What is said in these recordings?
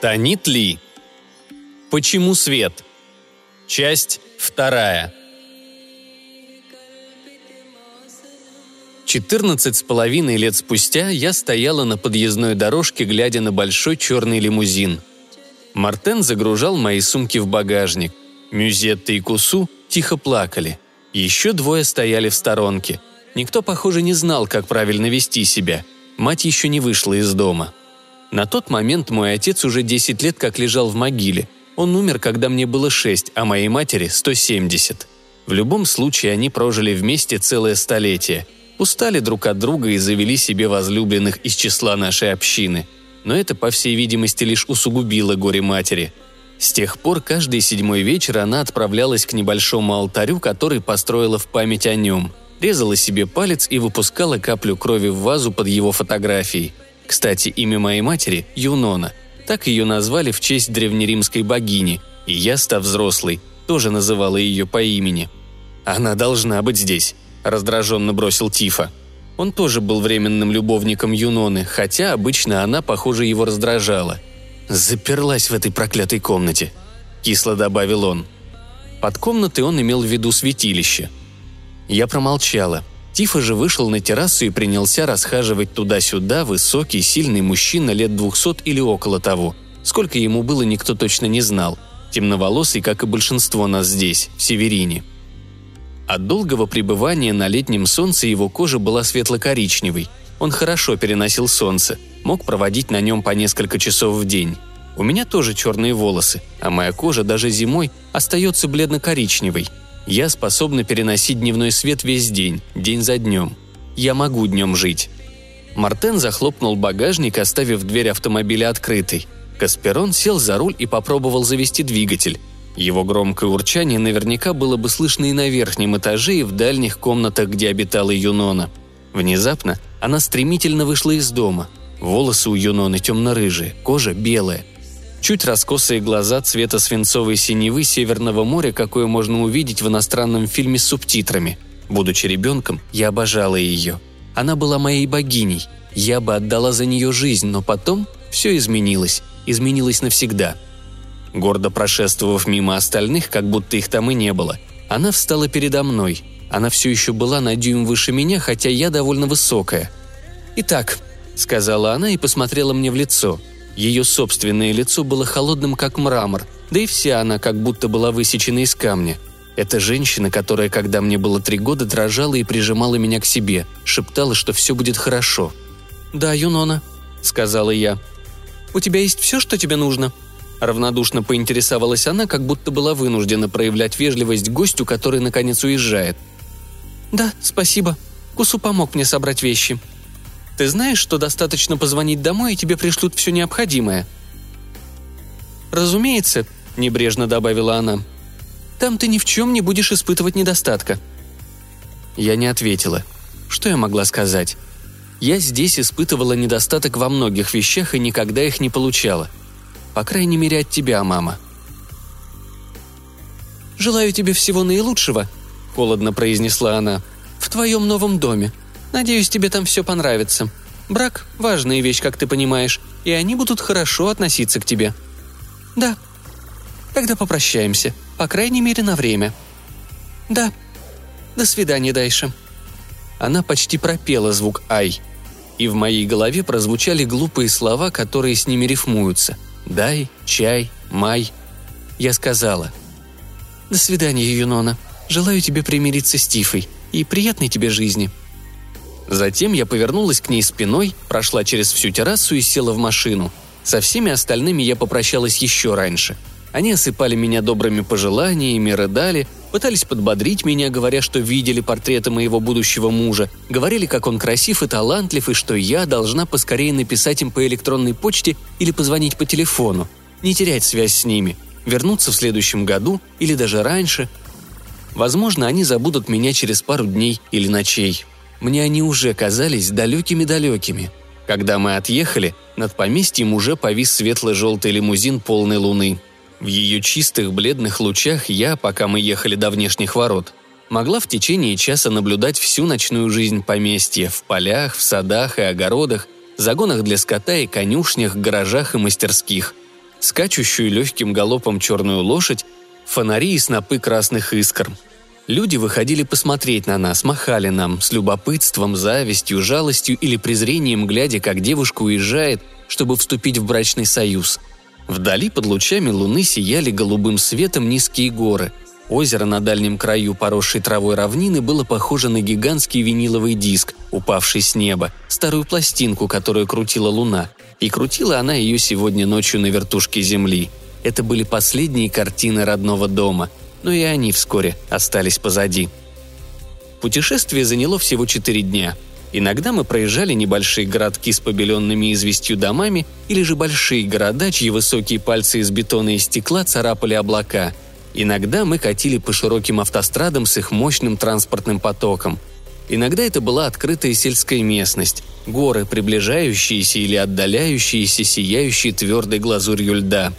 Танит Ли. Почему свет? Часть вторая. Четырнадцать с половиной лет спустя я стояла на подъездной дорожке, глядя на большой черный лимузин. Мартен загружал мои сумки в багажник. Мюзетта и Кусу тихо плакали. Еще двое стояли в сторонке. Никто, похоже, не знал, как правильно вести себя. Мать еще не вышла из дома. На тот момент мой отец уже 10 лет как лежал в могиле. Он умер, когда мне было 6, а моей матери – 170. В любом случае, они прожили вместе целое столетие. Устали друг от друга и завели себе возлюбленных из числа нашей общины. Но это, по всей видимости, лишь усугубило горе матери. С тех пор каждый седьмой вечер она отправлялась к небольшому алтарю, который построила в память о нем. Резала себе палец и выпускала каплю крови в вазу под его фотографией – кстати, имя моей матери – Юнона. Так ее назвали в честь древнеримской богини, и я, став взрослой, тоже называла ее по имени. «Она должна быть здесь», – раздраженно бросил Тифа. Он тоже был временным любовником Юноны, хотя обычно она, похоже, его раздражала. «Заперлась в этой проклятой комнате», – кисло добавил он. Под комнатой он имел в виду святилище. Я промолчала – Тифа же вышел на террасу и принялся расхаживать туда-сюда высокий, сильный мужчина лет двухсот или около того. Сколько ему было, никто точно не знал. Темноволосый, как и большинство нас здесь, в Северине. От долгого пребывания на летнем солнце его кожа была светло-коричневой. Он хорошо переносил солнце, мог проводить на нем по несколько часов в день. У меня тоже черные волосы, а моя кожа даже зимой остается бледно-коричневой – я способна переносить дневной свет весь день, день за днем. Я могу днем жить. Мартен захлопнул багажник, оставив дверь автомобиля открытой. Касперон сел за руль и попробовал завести двигатель. Его громкое урчание наверняка было бы слышно и на верхнем этаже, и в дальних комнатах, где обитала Юнона. Внезапно она стремительно вышла из дома. Волосы у Юноны темно-рыжие, кожа белая – Чуть раскосые глаза цвета свинцовой синевы Северного моря, какое можно увидеть в иностранном фильме с субтитрами. Будучи ребенком, я обожала ее. Она была моей богиней. Я бы отдала за нее жизнь, но потом все изменилось. Изменилось навсегда. Гордо прошествовав мимо остальных, как будто их там и не было, она встала передо мной. Она все еще была на дюйм выше меня, хотя я довольно высокая. «Итак», — сказала она и посмотрела мне в лицо — ее собственное лицо было холодным, как мрамор, да и вся она как будто была высечена из камня. Это женщина, которая, когда мне было три года, дрожала и прижимала меня к себе, шептала, что все будет хорошо. «Да, Юнона», — сказала я. «У тебя есть все, что тебе нужно?» Равнодушно поинтересовалась она, как будто была вынуждена проявлять вежливость гостю, который наконец уезжает. «Да, спасибо. Кусу помог мне собрать вещи», ты знаешь, что достаточно позвонить домой, и тебе пришлют все необходимое?» «Разумеется», — небрежно добавила она. «Там ты ни в чем не будешь испытывать недостатка». Я не ответила. Что я могла сказать? Я здесь испытывала недостаток во многих вещах и никогда их не получала. По крайней мере, от тебя, мама. «Желаю тебе всего наилучшего», — холодно произнесла она, — «в твоем новом доме. Надеюсь, тебе там все понравится. Брак – важная вещь, как ты понимаешь, и они будут хорошо относиться к тебе». «Да». «Тогда попрощаемся, по крайней мере, на время». «Да». «До свидания, Дайша». Она почти пропела звук «Ай», и в моей голове прозвучали глупые слова, которые с ними рифмуются. «Дай», «Чай», «Май». Я сказала. «До свидания, Юнона. Желаю тебе примириться с Тифой и приятной тебе жизни». Затем я повернулась к ней спиной, прошла через всю террасу и села в машину. Со всеми остальными я попрощалась еще раньше. Они осыпали меня добрыми пожеланиями, рыдали, пытались подбодрить меня, говоря, что видели портреты моего будущего мужа, говорили, как он красив и талантлив, и что я должна поскорее написать им по электронной почте или позвонить по телефону, не терять связь с ними, вернуться в следующем году или даже раньше. Возможно, они забудут меня через пару дней или ночей. Мне они уже казались далекими-далекими. Когда мы отъехали, над поместьем уже повис светло-желтый лимузин полной луны. В ее чистых бледных лучах я, пока мы ехали до внешних ворот, могла в течение часа наблюдать всю ночную жизнь поместья в полях, в садах и огородах, загонах для скота и конюшнях, гаражах и мастерских. скачущую легким галопом черную лошадь, фонари и снопы красных искр. Люди выходили посмотреть на нас, махали нам, с любопытством, завистью, жалостью или презрением, глядя, как девушка уезжает, чтобы вступить в брачный союз. Вдали под лучами луны сияли голубым светом низкие горы. Озеро на дальнем краю поросшей травой равнины было похоже на гигантский виниловый диск, упавший с неба, старую пластинку, которую крутила луна. И крутила она ее сегодня ночью на вертушке земли. Это были последние картины родного дома, но и они вскоре остались позади. Путешествие заняло всего четыре дня – Иногда мы проезжали небольшие городки с побеленными известью домами или же большие города, чьи высокие пальцы из бетона и стекла царапали облака. Иногда мы катили по широким автострадам с их мощным транспортным потоком. Иногда это была открытая сельская местность, горы, приближающиеся или отдаляющиеся, сияющие твердой глазурью льда.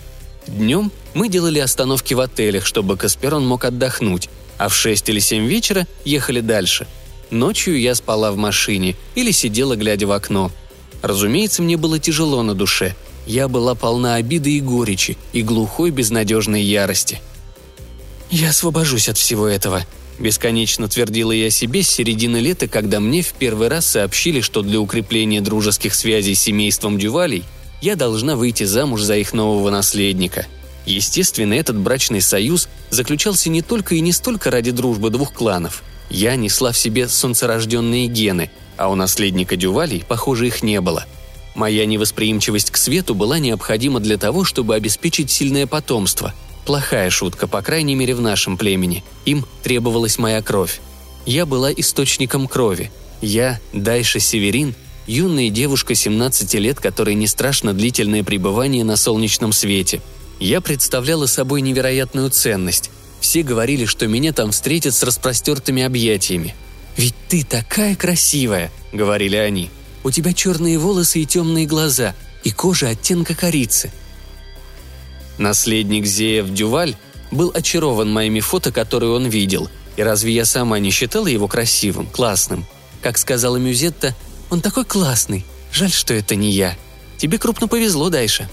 Днем мы делали остановки в отелях, чтобы Касперон мог отдохнуть, а в 6 или 7 вечера ехали дальше – Ночью я спала в машине или сидела, глядя в окно. Разумеется, мне было тяжело на душе. Я была полна обиды и горечи, и глухой безнадежной ярости. «Я освобожусь от всего этого», – бесконечно твердила я себе с середины лета, когда мне в первый раз сообщили, что для укрепления дружеских связей с семейством Дювалей я должна выйти замуж за их нового наследника. Естественно, этот брачный союз заключался не только и не столько ради дружбы двух кланов – я несла в себе солнцерожденные гены, а у наследника Дювалей, похоже, их не было. Моя невосприимчивость к свету была необходима для того, чтобы обеспечить сильное потомство. Плохая шутка, по крайней мере, в нашем племени. Им требовалась моя кровь. Я была источником крови. Я, Дайша Северин, юная девушка 17 лет, которой не страшно длительное пребывание на солнечном свете. Я представляла собой невероятную ценность, все говорили, что меня там встретят с распростертыми объятиями. «Ведь ты такая красивая», — говорили они. «У тебя черные волосы и темные глаза, и кожа оттенка корицы». Наследник Зеев Дюваль был очарован моими фото, которые он видел. И разве я сама не считала его красивым, классным? Как сказала Мюзетта, он такой классный. Жаль, что это не я. Тебе крупно повезло, Дайша.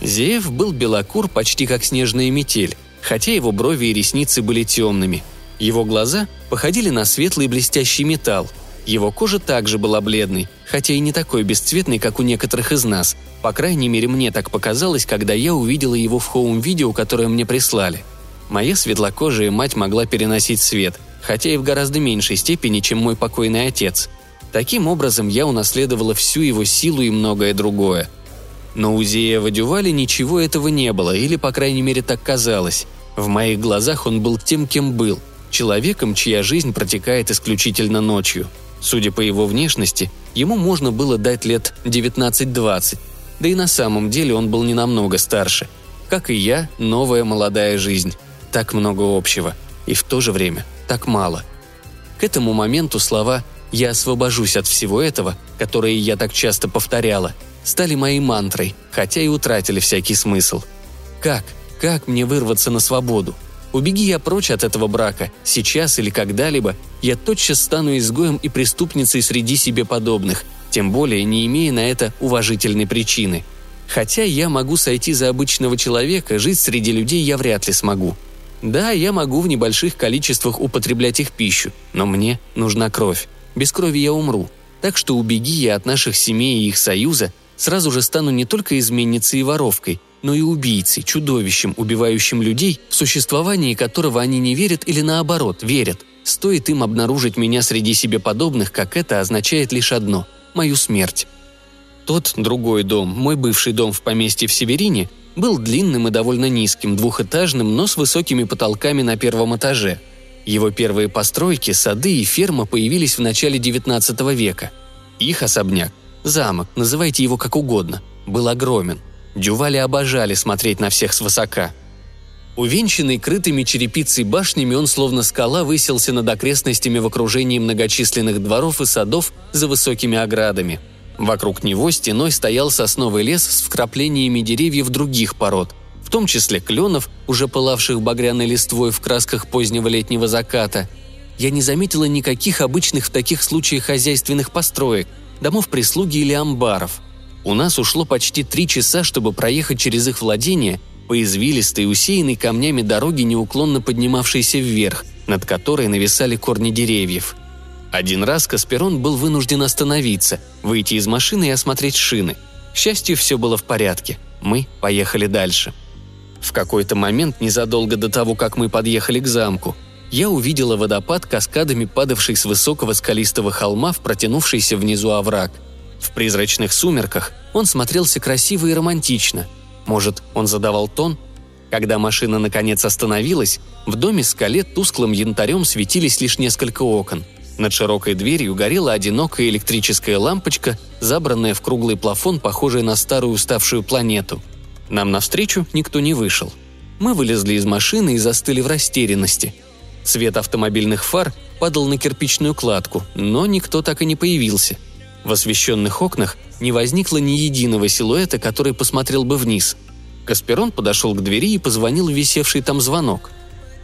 Зеев был белокур почти как снежная метель, хотя его брови и ресницы были темными. Его глаза походили на светлый блестящий металл. Его кожа также была бледной, хотя и не такой бесцветной, как у некоторых из нас. По крайней мере, мне так показалось, когда я увидела его в хоум-видео, которое мне прислали. Моя светлокожая мать могла переносить свет, хотя и в гораздо меньшей степени, чем мой покойный отец. Таким образом, я унаследовала всю его силу и многое другое – но у Зеева Дювали ничего этого не было, или, по крайней мере, так казалось. В моих глазах он был тем, кем был – человеком, чья жизнь протекает исключительно ночью. Судя по его внешности, ему можно было дать лет 19-20, да и на самом деле он был не намного старше. Как и я, новая молодая жизнь. Так много общего. И в то же время так мало. К этому моменту слова «я освобожусь от всего этого», которые я так часто повторяла – стали моей мантрой, хотя и утратили всякий смысл. Как? Как мне вырваться на свободу? Убеги я прочь от этого брака, сейчас или когда-либо, я тотчас стану изгоем и преступницей среди себе подобных, тем более не имея на это уважительной причины. Хотя я могу сойти за обычного человека, жить среди людей я вряд ли смогу. Да, я могу в небольших количествах употреблять их пищу, но мне нужна кровь. Без крови я умру. Так что убеги я от наших семей и их союза, сразу же стану не только изменницей и воровкой, но и убийцей, чудовищем, убивающим людей, в существовании которого они не верят или наоборот, верят. Стоит им обнаружить меня среди себе подобных, как это означает лишь одно – мою смерть. Тот, другой дом, мой бывший дом в поместье в Северине, был длинным и довольно низким, двухэтажным, но с высокими потолками на первом этаже. Его первые постройки, сады и ферма появились в начале XIX века. Их особняк Замок, называйте его как угодно, был огромен. Дювали обожали смотреть на всех свысока. Увенчанный крытыми черепицей башнями, он словно скала выселся над окрестностями в окружении многочисленных дворов и садов за высокими оградами. Вокруг него стеной стоял сосновый лес с вкраплениями деревьев других пород, в том числе кленов, уже пылавших багряной листвой в красках позднего летнего заката. Я не заметила никаких обычных в таких случаях хозяйственных построек – домов прислуги или амбаров. У нас ушло почти три часа, чтобы проехать через их владение по извилистой, усеянной камнями дороге, неуклонно поднимавшейся вверх, над которой нависали корни деревьев. Один раз Касперон был вынужден остановиться, выйти из машины и осмотреть шины. К счастью, все было в порядке. Мы поехали дальше. В какой-то момент, незадолго до того, как мы подъехали к замку, я увидела водопад, каскадами падавший с высокого скалистого холма в протянувшийся внизу овраг. В призрачных сумерках он смотрелся красиво и романтично. Может, он задавал тон? Когда машина наконец остановилась, в доме скале тусклым янтарем светились лишь несколько окон. Над широкой дверью горела одинокая электрическая лампочка, забранная в круглый плафон, похожий на старую уставшую планету. Нам навстречу никто не вышел. Мы вылезли из машины и застыли в растерянности – Свет автомобильных фар падал на кирпичную кладку, но никто так и не появился. В освещенных окнах не возникло ни единого силуэта, который посмотрел бы вниз. Касперон подошел к двери и позвонил в висевший там звонок.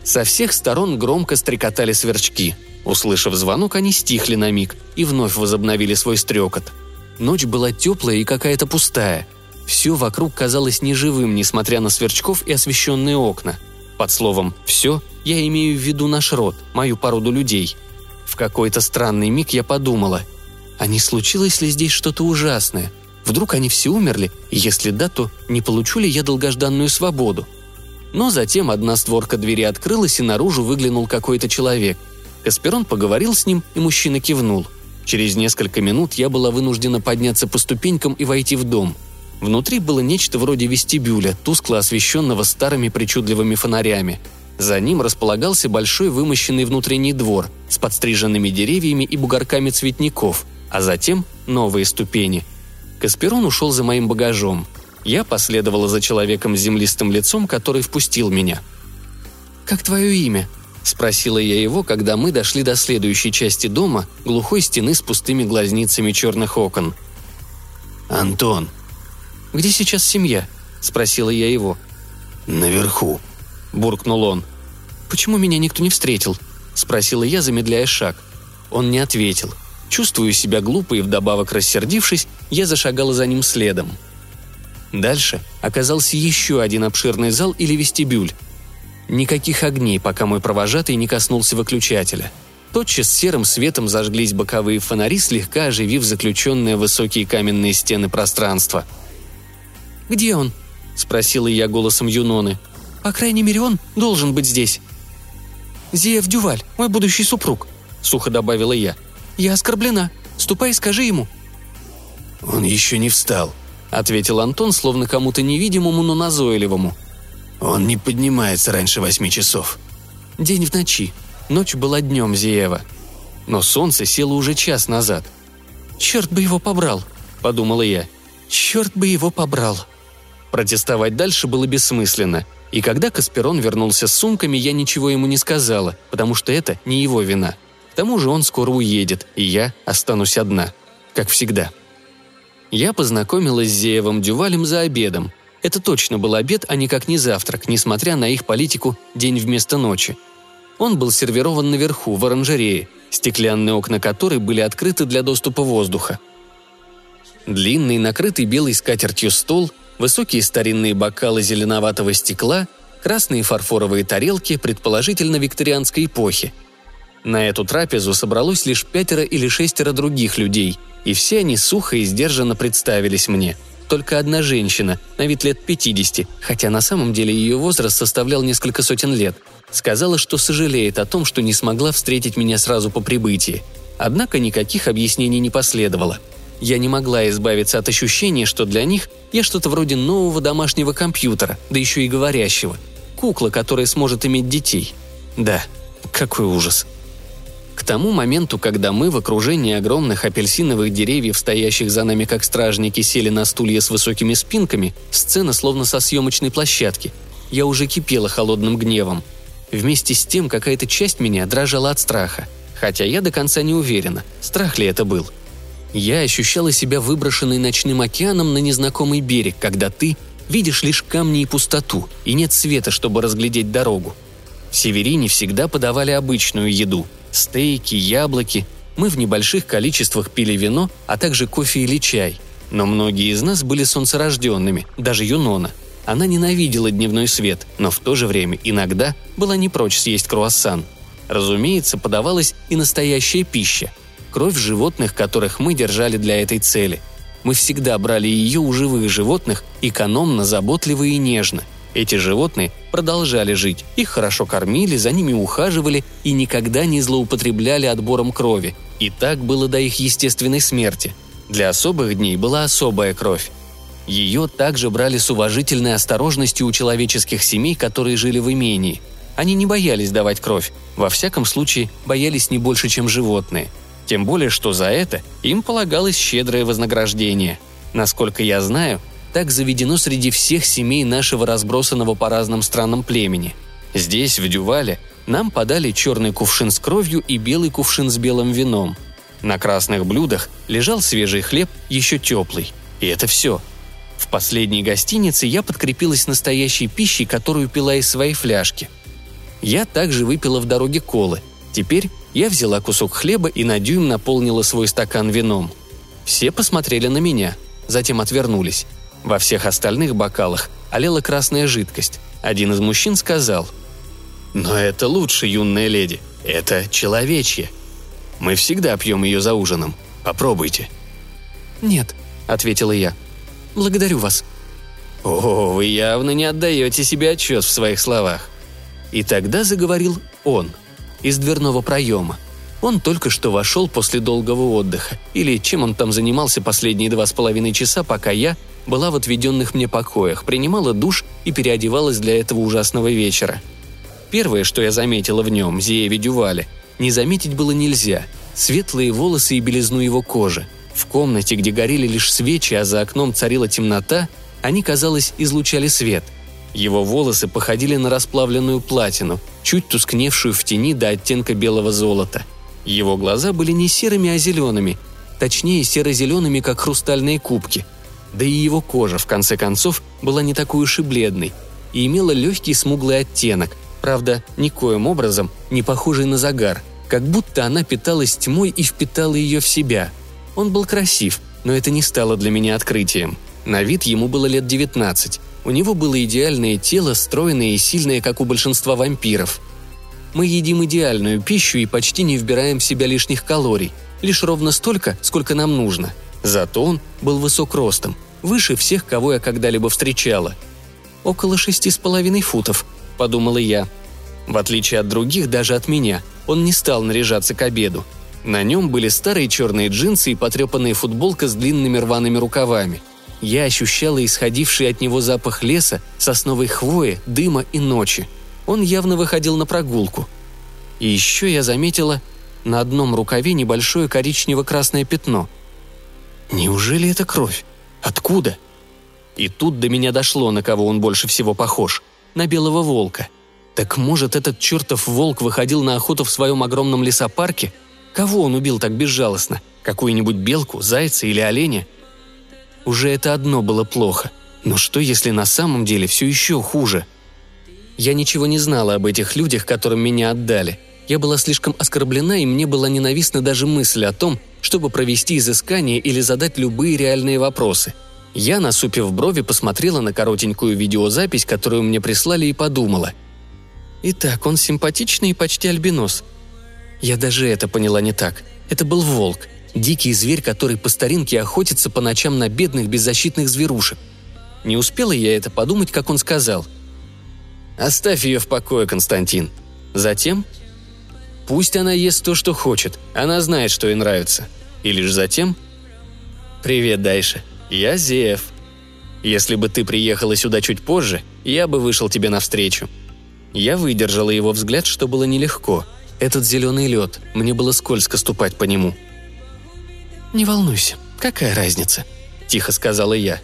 Со всех сторон громко стрекотали сверчки. Услышав звонок, они стихли на миг и вновь возобновили свой стрекот. Ночь была теплая и какая-то пустая. Все вокруг казалось неживым, несмотря на сверчков и освещенные окна. Под словом «все» Я имею в виду наш род, мою породу людей. В какой-то странный миг я подумала, а не случилось ли здесь что-то ужасное? Вдруг они все умерли, если да, то не получу ли я долгожданную свободу? Но затем одна створка двери открылась, и наружу выглянул какой-то человек. Касперон поговорил с ним, и мужчина кивнул. Через несколько минут я была вынуждена подняться по ступенькам и войти в дом. Внутри было нечто вроде вестибюля, тускло освещенного старыми причудливыми фонарями – за ним располагался большой вымощенный внутренний двор с подстриженными деревьями и бугорками цветников, а затем новые ступени. Касперон ушел за моим багажом. Я последовала за человеком с землистым лицом, который впустил меня. «Как твое имя?» – спросила я его, когда мы дошли до следующей части дома, глухой стены с пустыми глазницами черных окон. «Антон». «Где сейчас семья?» – спросила я его. «Наверху», – буркнул он. «Почему меня никто не встретил?» – спросила я, замедляя шаг. Он не ответил. Чувствуя себя глупо и вдобавок рассердившись, я зашагала за ним следом. Дальше оказался еще один обширный зал или вестибюль. Никаких огней, пока мой провожатый не коснулся выключателя. Тотчас серым светом зажглись боковые фонари, слегка оживив заключенные высокие каменные стены пространства. «Где он?» – спросила я голосом Юноны. По крайней мере, он должен быть здесь». «Зиев Дюваль, мой будущий супруг», — сухо добавила я. «Я оскорблена. Ступай и скажи ему». «Он еще не встал», — ответил Антон, словно кому-то невидимому, но назойливому. «Он не поднимается раньше восьми часов». День в ночи. Ночь была днем Зиева. Но солнце село уже час назад. «Черт бы его побрал», — подумала я. «Черт бы его побрал». Протестовать дальше было бессмысленно — и когда Касперон вернулся с сумками, я ничего ему не сказала, потому что это не его вина. К тому же он скоро уедет, и я останусь одна. Как всегда. Я познакомилась с Зеевым Дювалем за обедом. Это точно был обед, а никак не завтрак, несмотря на их политику «день вместо ночи». Он был сервирован наверху, в оранжерее, стеклянные окна которой были открыты для доступа воздуха. Длинный, накрытый белой скатертью стол – высокие старинные бокалы зеленоватого стекла, красные фарфоровые тарелки, предположительно викторианской эпохи. На эту трапезу собралось лишь пятеро или шестеро других людей, и все они сухо и сдержанно представились мне. Только одна женщина, на вид лет 50, хотя на самом деле ее возраст составлял несколько сотен лет, сказала, что сожалеет о том, что не смогла встретить меня сразу по прибытии. Однако никаких объяснений не последовало – я не могла избавиться от ощущения, что для них я что-то вроде нового домашнего компьютера, да еще и говорящего. Кукла, которая сможет иметь детей. Да, какой ужас. К тому моменту, когда мы в окружении огромных апельсиновых деревьев, стоящих за нами как стражники, сели на стулья с высокими спинками, сцена словно со съемочной площадки. Я уже кипела холодным гневом. Вместе с тем какая-то часть меня дрожала от страха. Хотя я до конца не уверена, страх ли это был – я ощущала себя выброшенной ночным океаном на незнакомый берег, когда ты видишь лишь камни и пустоту, и нет света, чтобы разглядеть дорогу. В Северине всегда подавали обычную еду – стейки, яблоки. Мы в небольших количествах пили вино, а также кофе или чай. Но многие из нас были солнцерожденными, даже Юнона. Она ненавидела дневной свет, но в то же время иногда была не прочь съесть круассан. Разумеется, подавалась и настоящая пища. Кровь животных, которых мы держали для этой цели. Мы всегда брали ее у живых животных, экономно, заботливо и нежно. Эти животные продолжали жить, их хорошо кормили, за ними ухаживали и никогда не злоупотребляли отбором крови. И так было до их естественной смерти. Для особых дней была особая кровь. Ее также брали с уважительной осторожностью у человеческих семей, которые жили в имении. Они не боялись давать кровь, во всяком случае боялись не больше, чем животные. Тем более, что за это им полагалось щедрое вознаграждение. Насколько я знаю, так заведено среди всех семей нашего разбросанного по разным странам племени. Здесь, в Дювале, нам подали черный кувшин с кровью и белый кувшин с белым вином. На красных блюдах лежал свежий хлеб, еще теплый. И это все – в последней гостинице я подкрепилась настоящей пищей, которую пила из своей фляжки. Я также выпила в дороге колы. Теперь я взяла кусок хлеба и на дюйм наполнила свой стакан вином. Все посмотрели на меня, затем отвернулись. Во всех остальных бокалах олела красная жидкость. Один из мужчин сказал «Но это лучше, юная леди. Это человечье. Мы всегда пьем ее за ужином. Попробуйте». «Нет», — ответила я. Благодарю вас». «О, вы явно не отдаете себе отчет в своих словах». И тогда заговорил он из дверного проема. Он только что вошел после долгого отдыха, или чем он там занимался последние два с половиной часа, пока я была в отведенных мне покоях, принимала душ и переодевалась для этого ужасного вечера. Первое, что я заметила в нем, Зиеве Дювале, не заметить было нельзя – светлые волосы и белизну его кожи – в комнате, где горели лишь свечи, а за окном царила темнота, они, казалось, излучали свет. Его волосы походили на расплавленную платину, чуть тускневшую в тени до оттенка белого золота. Его глаза были не серыми, а зелеными, точнее серо-зелеными, как хрустальные кубки. Да и его кожа, в конце концов, была не такой уж и бледной и имела легкий смуглый оттенок, правда, никоим образом не похожий на загар, как будто она питалась тьмой и впитала ее в себя – он был красив, но это не стало для меня открытием. На вид ему было лет 19. У него было идеальное тело, стройное и сильное, как у большинства вампиров. Мы едим идеальную пищу и почти не вбираем в себя лишних калорий, лишь ровно столько, сколько нам нужно. Зато он был высок ростом, выше всех, кого я когда-либо встречала. «Около шести с половиной футов», — подумала я. В отличие от других, даже от меня, он не стал наряжаться к обеду — на нем были старые черные джинсы и потрепанная футболка с длинными рваными рукавами. Я ощущала исходивший от него запах леса, сосновой хвои, дыма и ночи. Он явно выходил на прогулку. И еще я заметила на одном рукаве небольшое коричнево-красное пятно. Неужели это кровь? Откуда? И тут до меня дошло, на кого он больше всего похож. На белого волка. Так может, этот чертов волк выходил на охоту в своем огромном лесопарке – Кого он убил так безжалостно? Какую-нибудь белку, зайца или оленя? Уже это одно было плохо. Но что, если на самом деле все еще хуже? Я ничего не знала об этих людях, которым меня отдали. Я была слишком оскорблена, и мне была ненавистна даже мысль о том, чтобы провести изыскание или задать любые реальные вопросы. Я, насупив брови, посмотрела на коротенькую видеозапись, которую мне прислали, и подумала. «Итак, он симпатичный и почти альбинос. Я даже это поняла не так. Это был волк. Дикий зверь, который по старинке охотится по ночам на бедных беззащитных зверушек. Не успела я это подумать, как он сказал. «Оставь ее в покое, Константин». Затем «Пусть она ест то, что хочет. Она знает, что ей нравится». И лишь затем «Привет, Дайша. Я Зеев. Если бы ты приехала сюда чуть позже, я бы вышел тебе навстречу». Я выдержала его взгляд, что было нелегко – этот зеленый лед, мне было скользко ступать по нему. «Не волнуйся, какая разница?» – тихо сказала я.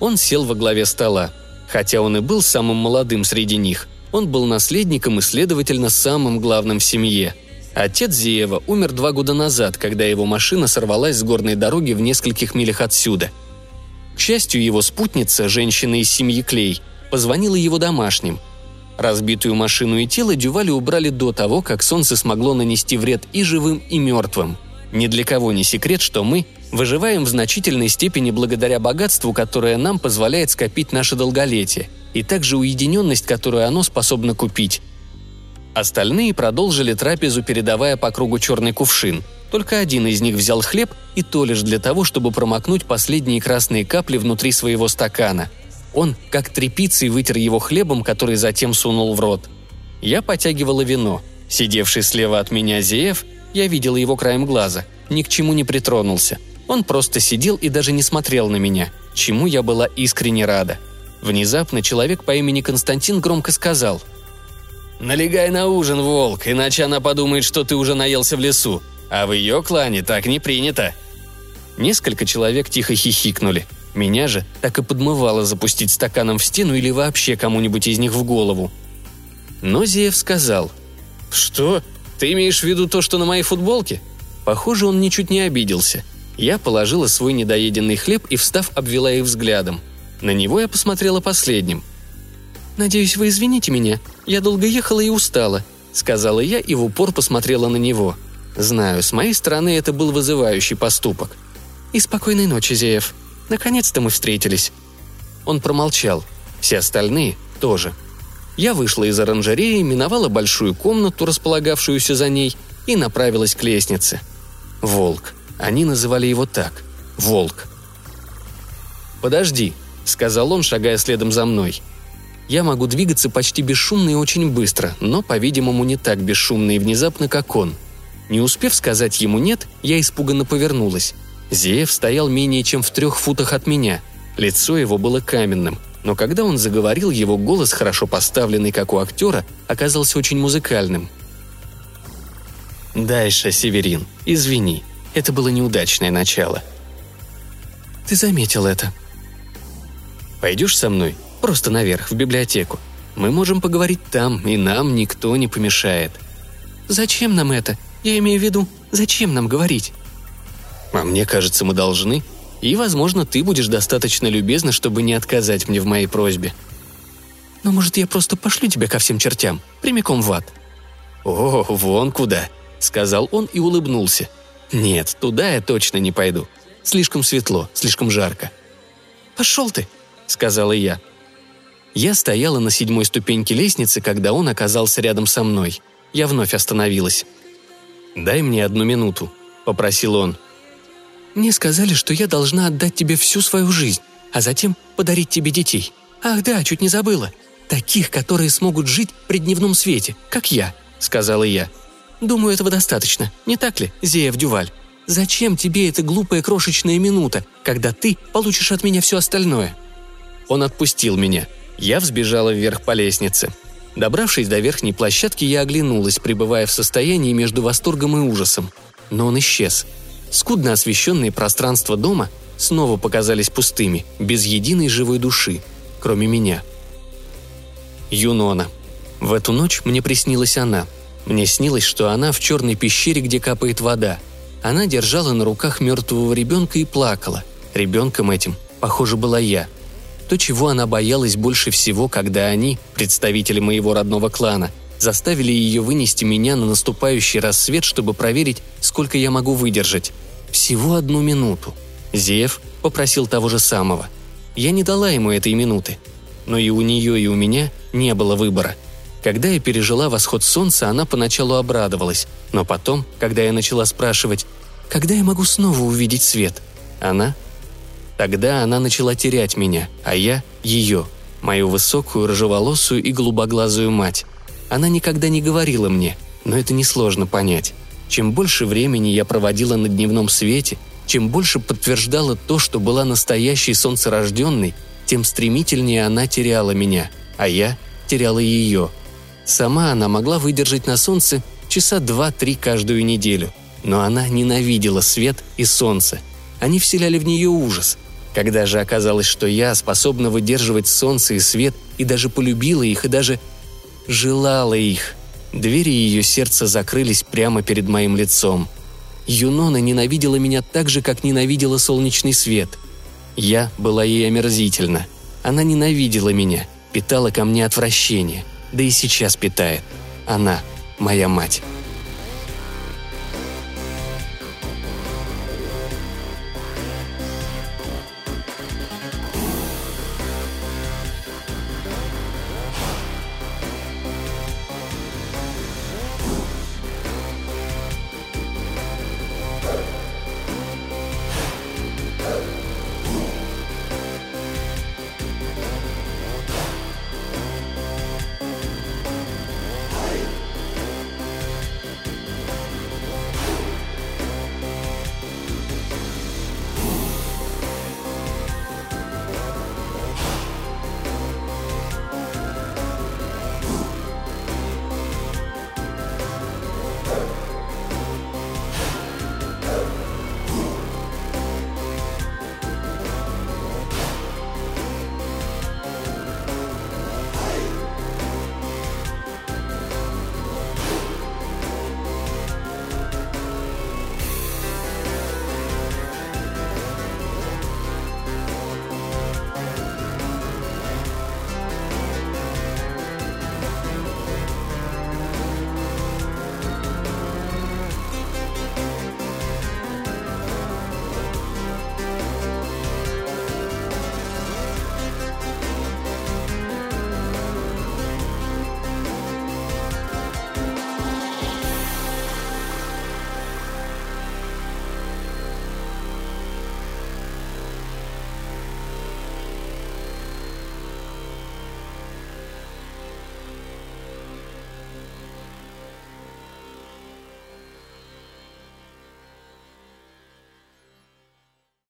Он сел во главе стола. Хотя он и был самым молодым среди них, он был наследником и, следовательно, самым главным в семье. Отец Зиева умер два года назад, когда его машина сорвалась с горной дороги в нескольких милях отсюда. К счастью, его спутница, женщина из семьи Клей, позвонила его домашним – Разбитую машину и тело Дювали убрали до того, как солнце смогло нанести вред и живым, и мертвым. Ни для кого не секрет, что мы выживаем в значительной степени благодаря богатству, которое нам позволяет скопить наше долголетие, и также уединенность, которую оно способно купить. Остальные продолжили трапезу, передавая по кругу черный кувшин. Только один из них взял хлеб, и то лишь для того, чтобы промокнуть последние красные капли внутри своего стакана. Он, как тряпицей, вытер его хлебом, который затем сунул в рот. Я потягивала вино. Сидевший слева от меня Зеев я видела его краем глаза. Ни к чему не притронулся. Он просто сидел и даже не смотрел на меня, чему я была искренне рада. Внезапно человек по имени Константин громко сказал «Налегай на ужин, волк, иначе она подумает, что ты уже наелся в лесу. А в ее клане так не принято». Несколько человек тихо хихикнули. Меня же так и подмывало запустить стаканом в стену или вообще кому-нибудь из них в голову. Но Зеев сказал «Что? Ты имеешь в виду то, что на моей футболке?» Похоже, он ничуть не обиделся. Я положила свой недоеденный хлеб и, встав, обвела их взглядом. На него я посмотрела последним. «Надеюсь, вы извините меня. Я долго ехала и устала», — сказала я и в упор посмотрела на него. Знаю, с моей стороны это был вызывающий поступок. «И спокойной ночи, Зеев. Наконец-то мы встретились». Он промолчал. Все остальные тоже. Я вышла из оранжереи, миновала большую комнату, располагавшуюся за ней, и направилась к лестнице. Волк. Они называли его так. Волк. «Подожди», — сказал он, шагая следом за мной. Я могу двигаться почти бесшумно и очень быстро, но, по-видимому, не так бесшумно и внезапно, как он. Не успев сказать ему «нет», я испуганно повернулась. Зеев стоял менее чем в трех футах от меня. Лицо его было каменным, но когда он заговорил, его голос, хорошо поставленный, как у актера, оказался очень музыкальным. «Дальше, Северин, извини, это было неудачное начало». «Ты заметил это». «Пойдешь со мной? Просто наверх, в библиотеку. Мы можем поговорить там, и нам никто не помешает». «Зачем нам это? Я имею в виду, зачем нам говорить?» «А мне кажется, мы должны», и, возможно, ты будешь достаточно любезна, чтобы не отказать мне в моей просьбе. Но, может, я просто пошлю тебя ко всем чертям, прямиком в ад?» «О, вон куда», — сказал он и улыбнулся. «Нет, туда я точно не пойду. Слишком светло, слишком жарко». «Пошел ты», — сказала я. Я стояла на седьмой ступеньке лестницы, когда он оказался рядом со мной. Я вновь остановилась. «Дай мне одну минуту», — попросил он. Мне сказали, что я должна отдать тебе всю свою жизнь, а затем подарить тебе детей. Ах да, чуть не забыла. Таких, которые смогут жить при дневном свете, как я», — сказала я. «Думаю, этого достаточно, не так ли, Зеев Дюваль? Зачем тебе эта глупая крошечная минута, когда ты получишь от меня все остальное?» Он отпустил меня. Я взбежала вверх по лестнице. Добравшись до верхней площадки, я оглянулась, пребывая в состоянии между восторгом и ужасом. Но он исчез. Скудно освещенные пространства дома снова показались пустыми, без единой живой души, кроме меня. Юнона. В эту ночь мне приснилась она. Мне снилось, что она в черной пещере, где капает вода. Она держала на руках мертвого ребенка и плакала. Ребенком этим, похоже, была я. То, чего она боялась больше всего, когда они, представители моего родного клана, заставили ее вынести меня на наступающий рассвет, чтобы проверить, сколько я могу выдержать. Всего одну минуту. Зев попросил того же самого. Я не дала ему этой минуты. Но и у нее, и у меня не было выбора. Когда я пережила восход солнца, она поначалу обрадовалась, но потом, когда я начала спрашивать, когда я могу снова увидеть свет, она... Тогда она начала терять меня, а я — ее, мою высокую, рыжеволосую и голубоглазую мать. Она никогда не говорила мне, но это несложно понять. Чем больше времени я проводила на дневном свете, чем больше подтверждала то, что была настоящей солнцерожденной, тем стремительнее она теряла меня, а я теряла ее. Сама она могла выдержать на солнце часа два-три каждую неделю, но она ненавидела свет и солнце. Они вселяли в нее ужас. Когда же оказалось, что я способна выдерживать солнце и свет, и даже полюбила их, и даже желала их. Двери ее сердца закрылись прямо перед моим лицом. Юнона ненавидела меня так же, как ненавидела солнечный свет. Я была ей омерзительна. Она ненавидела меня, питала ко мне отвращение, да и сейчас питает. Она моя мать.